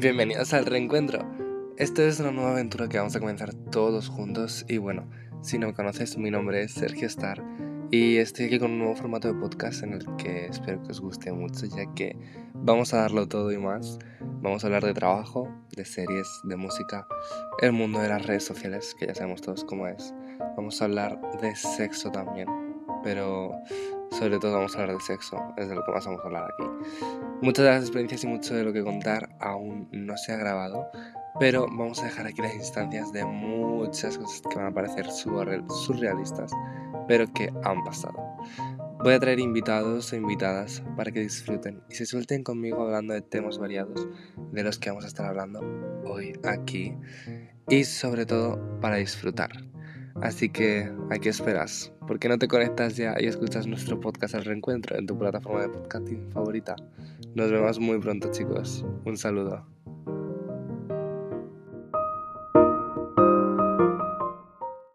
Bienvenidos al reencuentro. Esta es una nueva aventura que vamos a comenzar todos juntos y bueno, si no me conoces, mi nombre es Sergio Star y estoy aquí con un nuevo formato de podcast en el que espero que os guste mucho ya que vamos a darlo todo y más. Vamos a hablar de trabajo, de series, de música, el mundo de las redes sociales, que ya sabemos todos cómo es. Vamos a hablar de sexo también, pero sobre todo vamos a hablar de sexo, es de lo que más vamos a hablar aquí. Muchas de las experiencias y mucho de lo que contar aún no se ha grabado, pero vamos a dejar aquí las instancias de muchas cosas que van a parecer surrealistas, pero que han pasado. Voy a traer invitados o invitadas para que disfruten y se suelten conmigo hablando de temas variados de los que vamos a estar hablando hoy aquí y sobre todo para disfrutar. Así que, ¿a qué esperas? ¿Por qué no te conectas ya y escuchas nuestro podcast al reencuentro en tu plataforma de podcasting favorita? Nos vemos muy pronto chicos. Un saludo.